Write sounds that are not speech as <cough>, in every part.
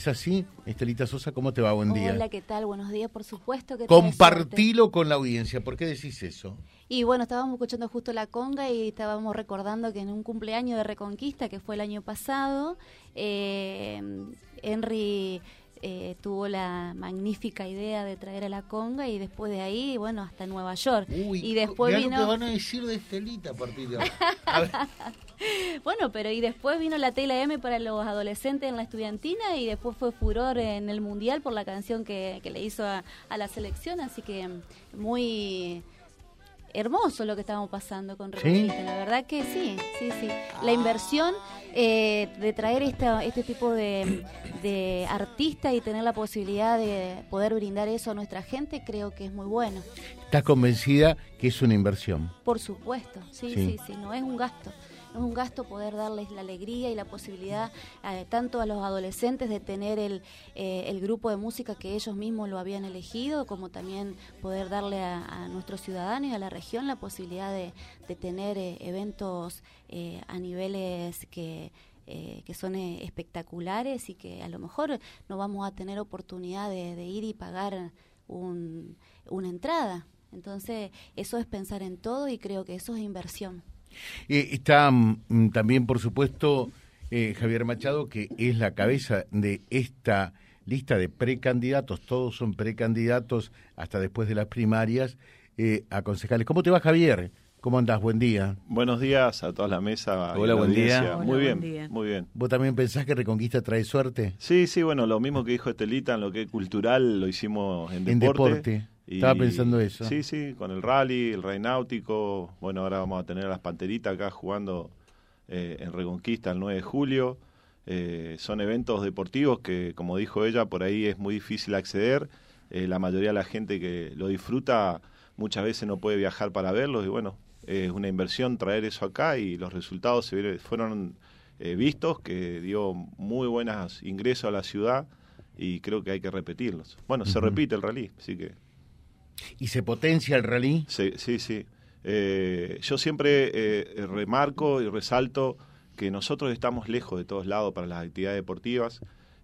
¿Es así? Estelita Sosa, ¿cómo te va? Buen día. Hola, ¿qué tal? Buenos días, por supuesto que Compartilo con la audiencia. ¿Por qué decís eso? Y bueno, estábamos escuchando justo la conga y estábamos recordando que en un cumpleaños de Reconquista, que fue el año pasado, eh, Henry eh, tuvo la magnífica idea de traer a la conga y después de ahí, bueno, hasta Nueva York. y después vino... lo que van a decir de Estelita a partir de ahora. <laughs> bueno, pero y después vino la tela M para los adolescentes en la estudiantina y después fue furor en el mundial por la canción que, que le hizo a, a la selección, así que muy hermoso lo que estamos pasando con Reconquista, la verdad que sí, sí, sí. La inversión eh, de traer esta, este tipo de, de artista y tener la posibilidad de poder brindar eso a nuestra gente, creo que es muy bueno. ¿Estás convencida que es una inversión? Por supuesto, sí, sí, sí, no es un gasto es un gasto poder darles la alegría y la posibilidad eh, tanto a los adolescentes de tener el, eh, el, grupo de música que ellos mismos lo habían elegido, como también poder darle a, nuestros ciudadanos y a la región la posibilidad de, tener eh, eventos a niveles que que son espectaculares y que a lo mejor no vamos a tener oportunidad de, ir y pagar un, una entrada. Entonces, eso es pensar en todo y creo que eso es inversión. Eh, está mm, también, por supuesto, eh, Javier Machado, que es la cabeza de esta lista de precandidatos, todos son precandidatos hasta después de las primarias eh, a concejales. ¿Cómo te va, Javier? ¿Cómo andás? Buen día. Buenos días a toda la mesa. Hola, buen día. muy bien, muy bien. ¿Vos también pensás que Reconquista trae suerte? Sí, sí, bueno, lo mismo que dijo Estelita, en lo que es cultural, lo hicimos en deporte. En deporte. Estaba pensando eso. Sí, sí, con el rally, el rey náutico. Bueno, ahora vamos a tener a las panteritas acá jugando eh, en Reconquista el 9 de julio. Eh, son eventos deportivos que, como dijo ella, por ahí es muy difícil acceder. Eh, la mayoría de la gente que lo disfruta muchas veces no puede viajar para verlos y bueno, es una inversión traer eso acá y los resultados se fueron vistos, que dio muy buenos ingresos a la ciudad y creo que hay que repetirlos. Bueno, se repite el rally, así que ¿Y se potencia el rally? Sí, sí, sí. Eh, yo siempre eh, remarco y resalto que nosotros estamos lejos de todos lados para las actividades deportivas.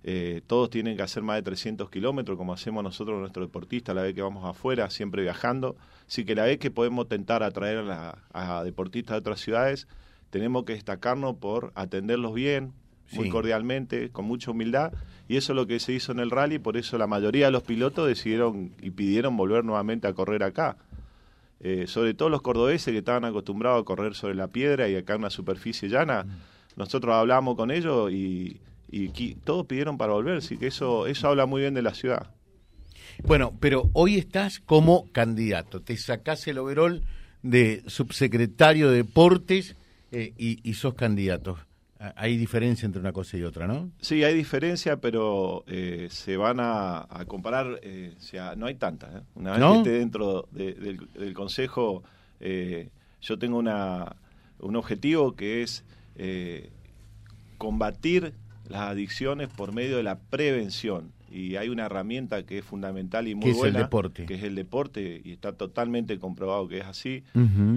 Eh, todos tienen que hacer más de 300 kilómetros, como hacemos nosotros nuestros deportistas, la vez que vamos afuera, siempre viajando. Así que la vez que podemos tentar atraer a, a deportistas de otras ciudades, tenemos que destacarnos por atenderlos bien, muy cordialmente, con mucha humildad, y eso es lo que se hizo en el rally, por eso la mayoría de los pilotos decidieron y pidieron volver nuevamente a correr acá. Eh, sobre todo los cordobeses que estaban acostumbrados a correr sobre la piedra y acá en una superficie llana, mm. nosotros hablamos con ellos y, todos pidieron para volver, así que eso, eso habla muy bien de la ciudad. Bueno, pero hoy estás como candidato, te sacás el overol de subsecretario de Deportes eh, y, y sos candidato. Hay diferencia entre una cosa y otra, ¿no? Sí, hay diferencia, pero eh, se van a, comparar, eh, o sea, no hay tantas. ¿eh? Una vez que esté dentro del, Consejo, yo tengo una, un objetivo que es combatir las adicciones por medio de la prevención. Y hay una herramienta que es fundamental y muy buena, es el deporte? que es el deporte, y está totalmente comprobado que es así.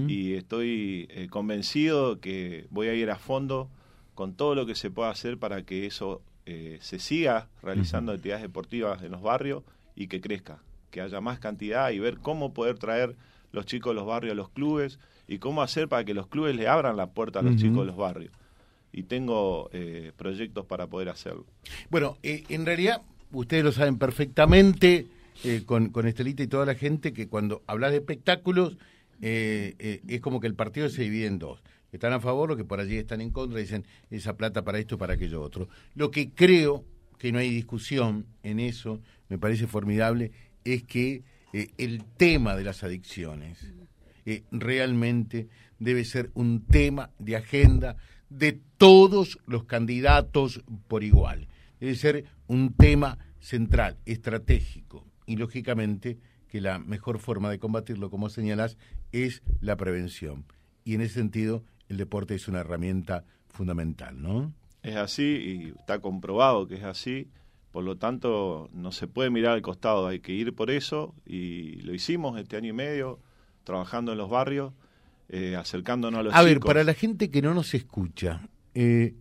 Y estoy convencido que voy a ir a fondo con todo lo que se pueda hacer para que eso eh, se siga realizando actividades deportivas en los barrios y que crezca, que haya más cantidad y ver cómo poder traer los chicos de los barrios a los clubes y cómo hacer para que los clubes le abran la puerta a los chicos de los barrios. Y tengo eh, proyectos para poder hacerlo. Bueno, eh, en realidad ustedes lo saben perfectamente con, con Estelita y toda la gente que cuando hablas de espectáculos es como que el partido se divide en dos están a favor, los que por allí están en contra, dicen esa plata para esto, para aquello otro. Lo que creo que no hay discusión en eso, me parece formidable, es que eh, el tema de las adicciones eh, realmente debe ser un tema de agenda de todos los candidatos por igual. Debe ser un tema central, estratégico, y lógicamente que la mejor forma de combatirlo, como señalas, es la prevención. Y en ese sentido, el deporte es una herramienta fundamental, ¿no? Es así y está comprobado que es así. Por lo tanto, no se puede mirar al costado, hay que ir por eso y lo hicimos este año y medio, trabajando en los barrios, eh, acercándonos a los A ver, para la gente que no nos escucha, eh,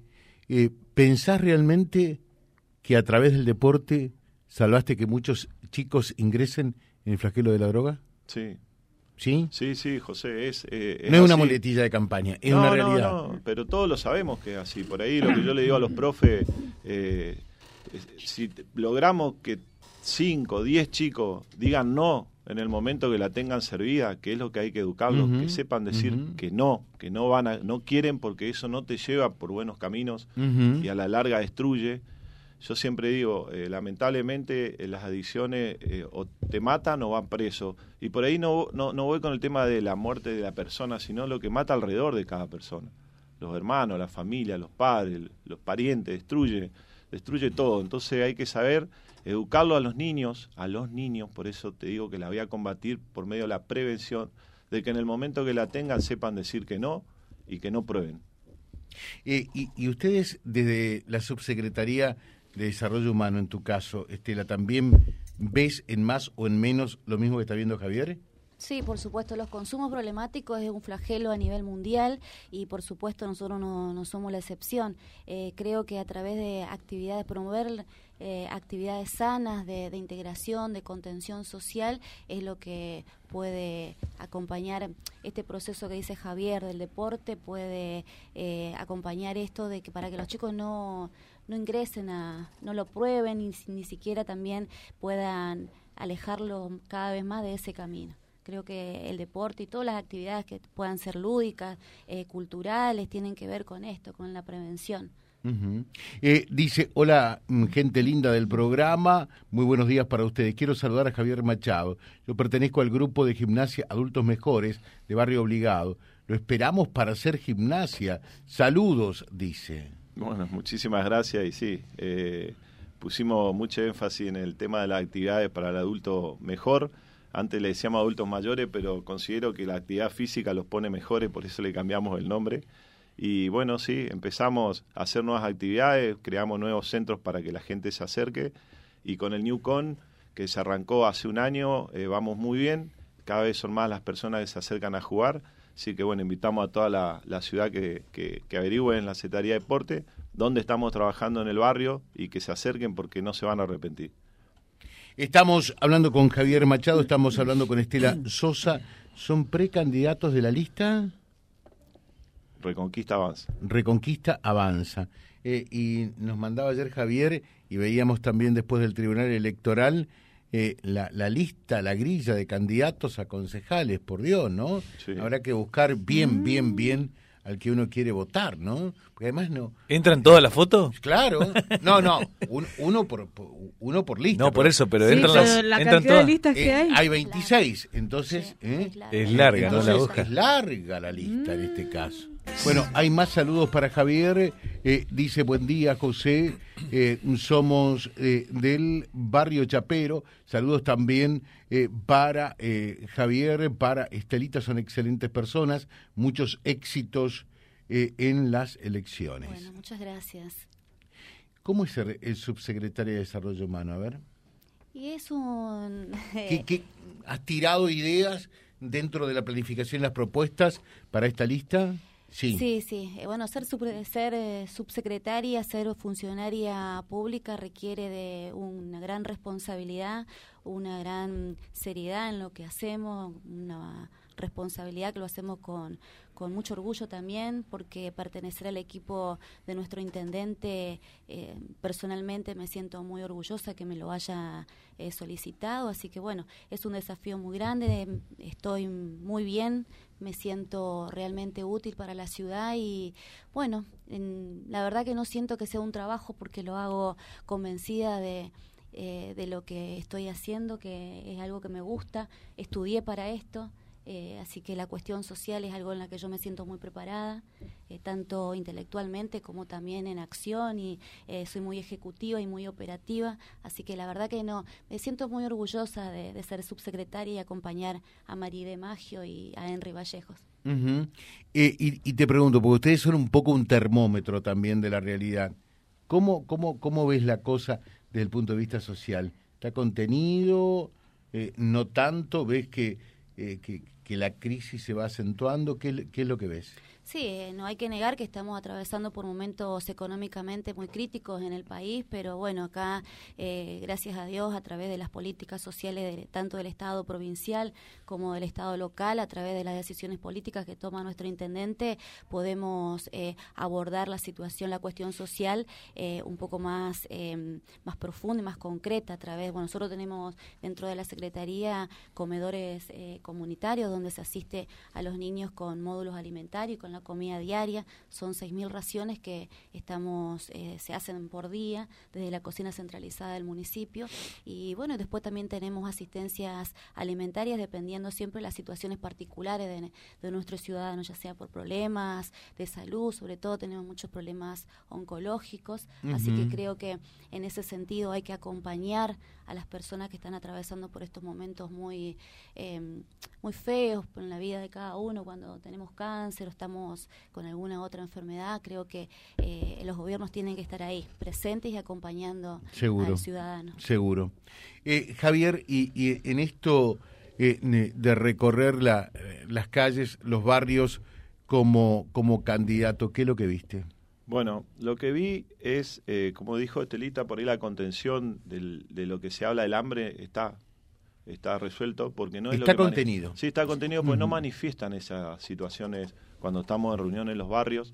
eh, ¿pensás realmente que a través del deporte salvaste que muchos chicos ingresen en el flagelo de la droga? Sí. ¿Sí? Sí, sí, José, es... Eh, no es una muletilla de campaña, es una realidad. No, no, pero todos lo sabemos que es así. Por ahí lo que yo le digo a los profes, eh, si logramos que 5, 10 chicos digan no en el momento que la tengan servida, que es lo que hay que educarlos, que sepan decir que no, que no van a, no quieren porque eso no te lleva por buenos caminos y a la larga destruye. Yo siempre digo, eh, lamentablemente eh, las adicciones eh, o te matan o van preso. Y por ahí no, no, no voy con el tema de la muerte de la persona, sino lo que mata alrededor de cada persona. Los hermanos, la familia, los padres, los parientes, destruye, destruye todo. Entonces hay que saber educarlo a los niños, a los niños, por eso te digo que la voy a combatir por medio de la prevención, de que en el momento que la tengan sepan decir que no y que no prueben. Y, ustedes desde la Subsecretaría de Desarrollo Humano, en tu caso, Estela, ¿también ves en más o en menos lo mismo que está viendo Javier? Sí, por supuesto, los consumos problemáticos es un flagelo a nivel mundial y por supuesto nosotros no, somos la excepción. Eh, creo que a través de actividades, promover eh, actividades sanas de, integración, de contención social, es lo que puede acompañar este proceso que dice Javier del deporte, puede eh, acompañar esto de que para que los chicos no, no ingresen a, no lo prueben, ni, ni siquiera también puedan alejarlo cada vez más de ese camino creo que el deporte y todas las actividades que puedan ser lúdicas, eh, culturales, tienen que ver con esto, con la prevención. Eh, dice, hola mm, gente linda del programa, muy buenos días para ustedes. Quiero saludar a Javier Machado. Yo pertenezco al grupo de gimnasia Adultos Mejores de Barrio Obligado. Lo esperamos para hacer gimnasia. Saludos, dice. Bueno, muchísimas gracias y sí, eh, pusimos mucho énfasis en el tema de las actividades para el adulto mejor. Antes le decíamos adultos mayores, pero considero que la actividad física los pone mejores, por eso le cambiamos el nombre. Y bueno, sí, empezamos a hacer nuevas actividades, creamos nuevos centros para que la gente se acerque y con el Newcon, que se arrancó hace un año, eh, vamos muy bien, cada vez son más las personas que se acercan a jugar, así que bueno, invitamos a toda la, ciudad que, que, que averigüen en la Secretaría de Deporte dónde estamos trabajando en el barrio y que se acerquen porque no se van a arrepentir. Estamos hablando con Javier Machado, estamos hablando con Estela Sosa. ¿Son precandidatos de la lista? Reconquista Avanza. Reconquista Avanza. Eh, y nos mandaba ayer Javier, y veíamos también después del Tribunal Electoral, eh, la, la, lista, la grilla de candidatos a concejales, por Dios, ¿no? Habrá que buscar bien, bien, bien al que uno quiere votar, ¿no? Porque además no. ¿Entran todas las fotos? Claro. No, no. <laughs> uno, por, uno por lista. No, por eso, pero entran las. La entran cantidad de listas que eh, hay. Hay 26, entonces. ¿eh? Es larga, ¿no? La hoja. Es larga la lista en este caso. Bueno, hay más saludos para Javier. Eh, dice, buen día, José. Eh, somos eh, del barrio Chapero. Saludos también para Javier, para Estelita. Son excelentes personas. Muchos éxitos en las elecciones. Bueno, muchas gracias. ¿Cómo es el, subsecretario de Desarrollo Humano? A ver. Y es un... <laughs> ¿Qué, has tirado ideas dentro de la planificación y las propuestas para esta lista? Sí, sí. Eh, bueno, ser, ser eh, subsecretaria, ser funcionaria pública requiere de una gran responsabilidad, una gran seriedad en lo que hacemos, una responsabilidad que lo hacemos con, con mucho orgullo también, porque pertenecer al equipo de nuestro intendente, eh, personalmente me siento muy orgullosa que me lo haya eh, solicitado, así que bueno, es un desafío muy grande, estoy muy bien, me siento realmente útil para la ciudad y bueno, la verdad que no siento que sea un trabajo porque lo hago convencida de... Eh, de lo que estoy haciendo, que es algo que me gusta, estudié para esto, eh, así que la cuestión social es algo en la que yo me siento muy preparada, eh, tanto intelectualmente como también en acción y eh, soy muy ejecutiva y muy operativa. Así que la verdad que no, me siento muy orgullosa de, ser subsecretaria y acompañar a María de Magio y a Henry Vallejos. y, te pregunto, porque ustedes son un poco un termómetro también de la realidad. ¿Cómo, cómo, cómo ves la cosa desde el punto de vista social? ¿Está contenido? ¿No tanto? ¿Ves que, que que la crisis se va acentuando? ¿Qué, qué es lo que ves? Sí, eh, no hay que negar que estamos atravesando por momentos económicamente muy críticos en el país, pero bueno, acá, eh, gracias a Dios, a través de las políticas sociales de, tanto del Estado provincial como del Estado local, a través de las decisiones políticas que toma nuestro intendente, podemos eh, abordar la situación, la cuestión social un poco más, em, más profunda y más concreta a través, bueno, nosotros tenemos dentro de la Secretaría comedores comunitarios donde se asiste a los niños con módulos alimentarios y con comida diaria, son 6.000 raciones que estamos eh, se hacen por día desde la cocina centralizada del municipio. Y bueno, después también tenemos asistencias alimentarias dependiendo siempre de las situaciones particulares de, de nuestros ciudadanos, ya sea por problemas de salud, sobre todo tenemos muchos problemas oncológicos, así que creo que en ese sentido hay que acompañar a las personas que están atravesando por estos momentos muy, em, muy feos en la vida de cada uno, cuando tenemos cáncer o estamos con alguna otra enfermedad, creo que eh, los gobiernos tienen que estar ahí, presentes y acompañando al ciudadano. Seguro. Eh, Javier, y, en esto eh, de recorrer la, las calles, los barrios como, como candidato, ¿qué es lo que viste? Bueno, lo que vi es, eh, como dijo Estelita, por ahí la contención de lo que se habla del hambre está está resuelto porque no es está lo que contenido. Sí, está contenido porque no manifiestan esas situaciones cuando estamos en reuniones en los barrios.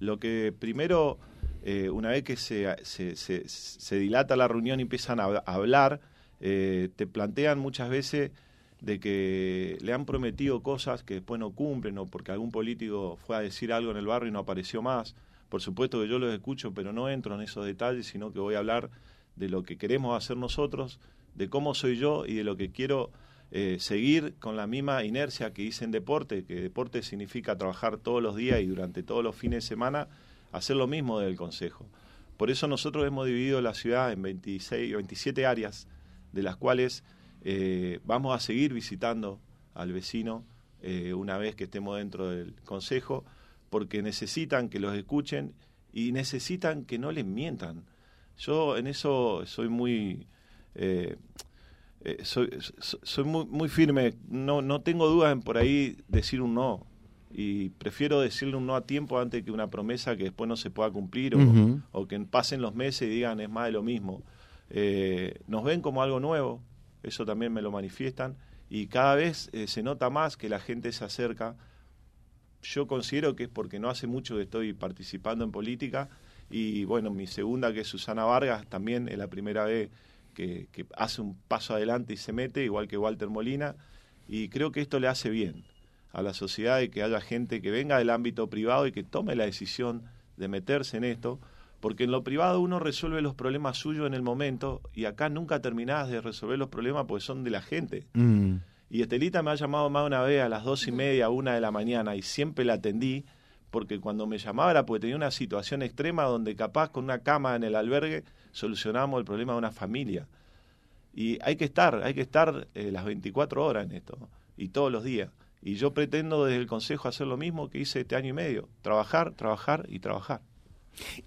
Lo que primero, eh, una vez que se, se, se, dilata la reunión y empiezan a, hablar, eh, te plantean muchas veces de que le han prometido cosas que después no cumplen o porque algún político fue a decir algo en el barrio y no apareció más. Por supuesto que yo los escucho, pero no entro en esos detalles, sino que voy a hablar de lo que queremos hacer nosotros, de cómo soy yo y de lo que quiero eh, seguir con la misma inercia que hice en deporte, que deporte significa trabajar todos los días y durante todos los fines de semana, hacer lo mismo del Consejo. Por eso nosotros hemos dividido la ciudad en 26, 27 áreas, de las cuales eh, vamos a seguir visitando al vecino eh, una vez que estemos dentro del Consejo porque necesitan que los escuchen y necesitan que no les mientan. Yo en eso soy muy... eh, soy, soy muy, muy, firme, no, no tengo dudas en por ahí decir un no. Y prefiero decirle un no a tiempo antes que una promesa que después no se pueda cumplir o, que pasen los meses y digan es más de lo mismo. Eh, nos ven como algo nuevo, eso también me lo manifiestan, y cada vez se nota más que la gente se acerca yo considero que es porque no hace mucho que estoy participando en política y bueno, mi segunda que es Susana Vargas también es la primera vez que, hace un paso adelante y se mete, igual que Walter Molina, y creo que esto le hace bien a la sociedad y que haya gente que venga del ámbito privado y que tome la decisión de meterse en esto, porque en lo privado uno resuelve los problemas suyos en el momento y acá nunca terminás de resolver los problemas porque son de la gente. Mm. Y Estelita me ha llamado más una vez a las dos y media, una de la mañana, y siempre la atendí, porque cuando me llamaba era porque tenía una situación extrema donde capaz con una cama en el albergue solucionamos el problema de una familia. Y hay que estar, hay que estar eh, las 24 horas en esto, y todos los días. Y yo pretendo desde el Consejo hacer lo mismo que hice este año y medio, trabajar, trabajar y trabajar.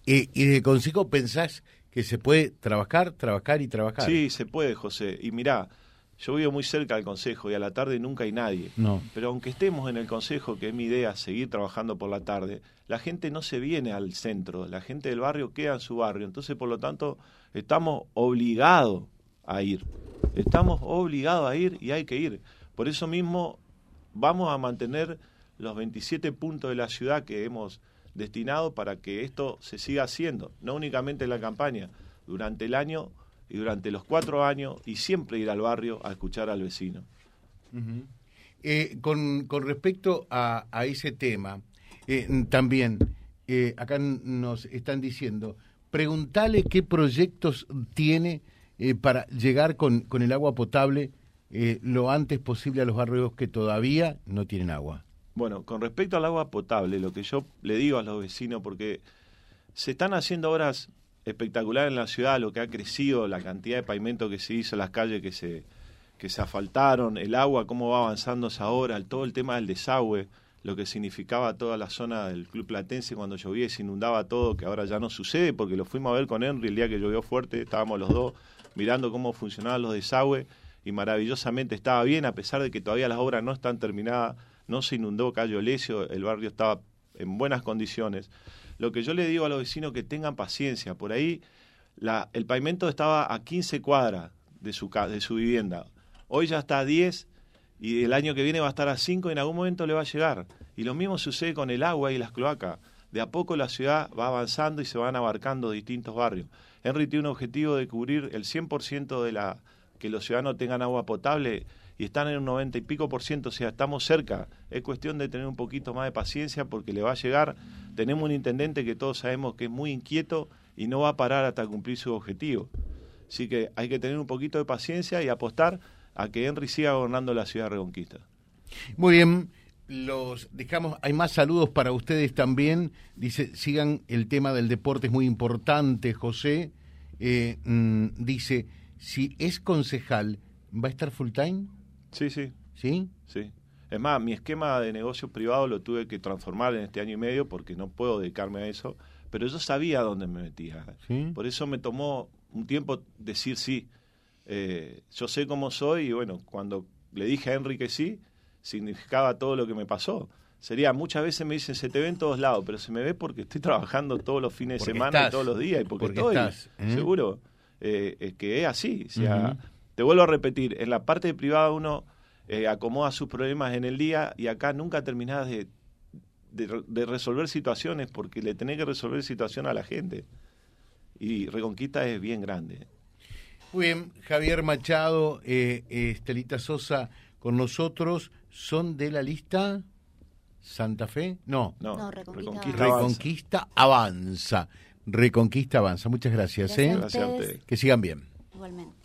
¿Y, y desde el Consejo pensás que se puede trabajar, trabajar y trabajar? Sí, se puede, José. Y mirá, yo vivo muy cerca del consejo y a la tarde nunca hay nadie. No. Pero aunque estemos en el consejo, que es mi idea seguir trabajando por la tarde, la gente no se viene al centro, la gente del barrio queda en su barrio. Entonces, por lo tanto, estamos obligados a ir. Estamos obligados a ir y hay que ir. Por eso mismo vamos a mantener los 27 puntos de la ciudad que hemos destinado para que esto se siga haciendo, no únicamente en la campaña, durante el año y durante los cuatro años y siempre ir al barrio a escuchar al vecino. Eh, con, con, respecto a, a ese tema, eh, también eh, acá nos están diciendo, preguntale qué proyectos tiene para llegar con, con, el agua potable lo antes posible a los barrios que todavía no tienen agua. Bueno, con respecto al agua potable, lo que yo le digo a los vecinos, porque se están haciendo obras espectacular en la ciudad, lo que ha crecido, la cantidad de pavimento que se hizo, las calles que se, que se asfaltaron, el agua, cómo va avanzando esa hora, todo el tema del desagüe, lo que significaba toda la zona del Club Platense cuando llovía y se inundaba todo, que ahora ya no sucede, porque lo fuimos a ver con Henry el día que llovió fuerte, estábamos los dos mirando cómo funcionaban los desagües y maravillosamente estaba bien, a pesar de que todavía las obras no están terminadas, no se inundó Cayo Lesio, el barrio estaba en buenas condiciones. Lo que yo le digo a los vecinos que tengan paciencia, por ahí la, el pavimento estaba a 15 cuadras de su, vivienda, hoy ya está a 10 y el año que viene va a estar a 5 y en algún momento le va a llegar. Y lo mismo sucede con el agua y las cloacas. De a poco la ciudad va avanzando y se van abarcando distintos barrios. Henry tiene un objetivo de cubrir el 100% de la que los ciudadanos tengan agua potable y están en un 90 y pico por ciento, o sea, estamos cerca. Es cuestión de tener un poquito más de paciencia porque le va a llegar. Tenemos un intendente que todos sabemos que es muy inquieto y no va a parar hasta cumplir su objetivo. Así que hay que tener un poquito de paciencia y apostar a que Henry siga gobernando la ciudad de Reconquista. Muy bien, los dejamos, hay más saludos para ustedes también. Dice, sigan el tema del deporte, es muy importante, José. Eh, mm, dice, si es concejal, ¿va a estar full time? Sí, sí. ¿Sí? Sí. Es más, mi esquema de negocio privado lo tuve que transformar en este año y medio porque no puedo dedicarme a eso, pero yo sabía dónde me metía. Por eso me tomó un tiempo decir sí. Eh, yo sé cómo soy y bueno, cuando le dije a Enrique sí, significaba todo lo que me pasó. Sería, muchas veces me dicen, se te ve en todos lados, pero se me ve porque estoy trabajando todos los fines de semana y todos los días y porque, estoy, ¿eh? seguro, eh, que es así. O sea, Te vuelvo a repetir, en la parte privada uno acomoda sus problemas en el día y acá nunca terminás de, de, resolver situaciones porque le tenés que resolver situación a la gente. Y Reconquista es bien grande. Muy bien, Javier Machado, eh, Estelita Sosa con nosotros, ¿son de la lista Santa Fe? No, no, Reconquista, avanza. Reconquista avanza. Muchas gracias. ¿eh? Gracias a ustedes. Que sigan bien. Igualmente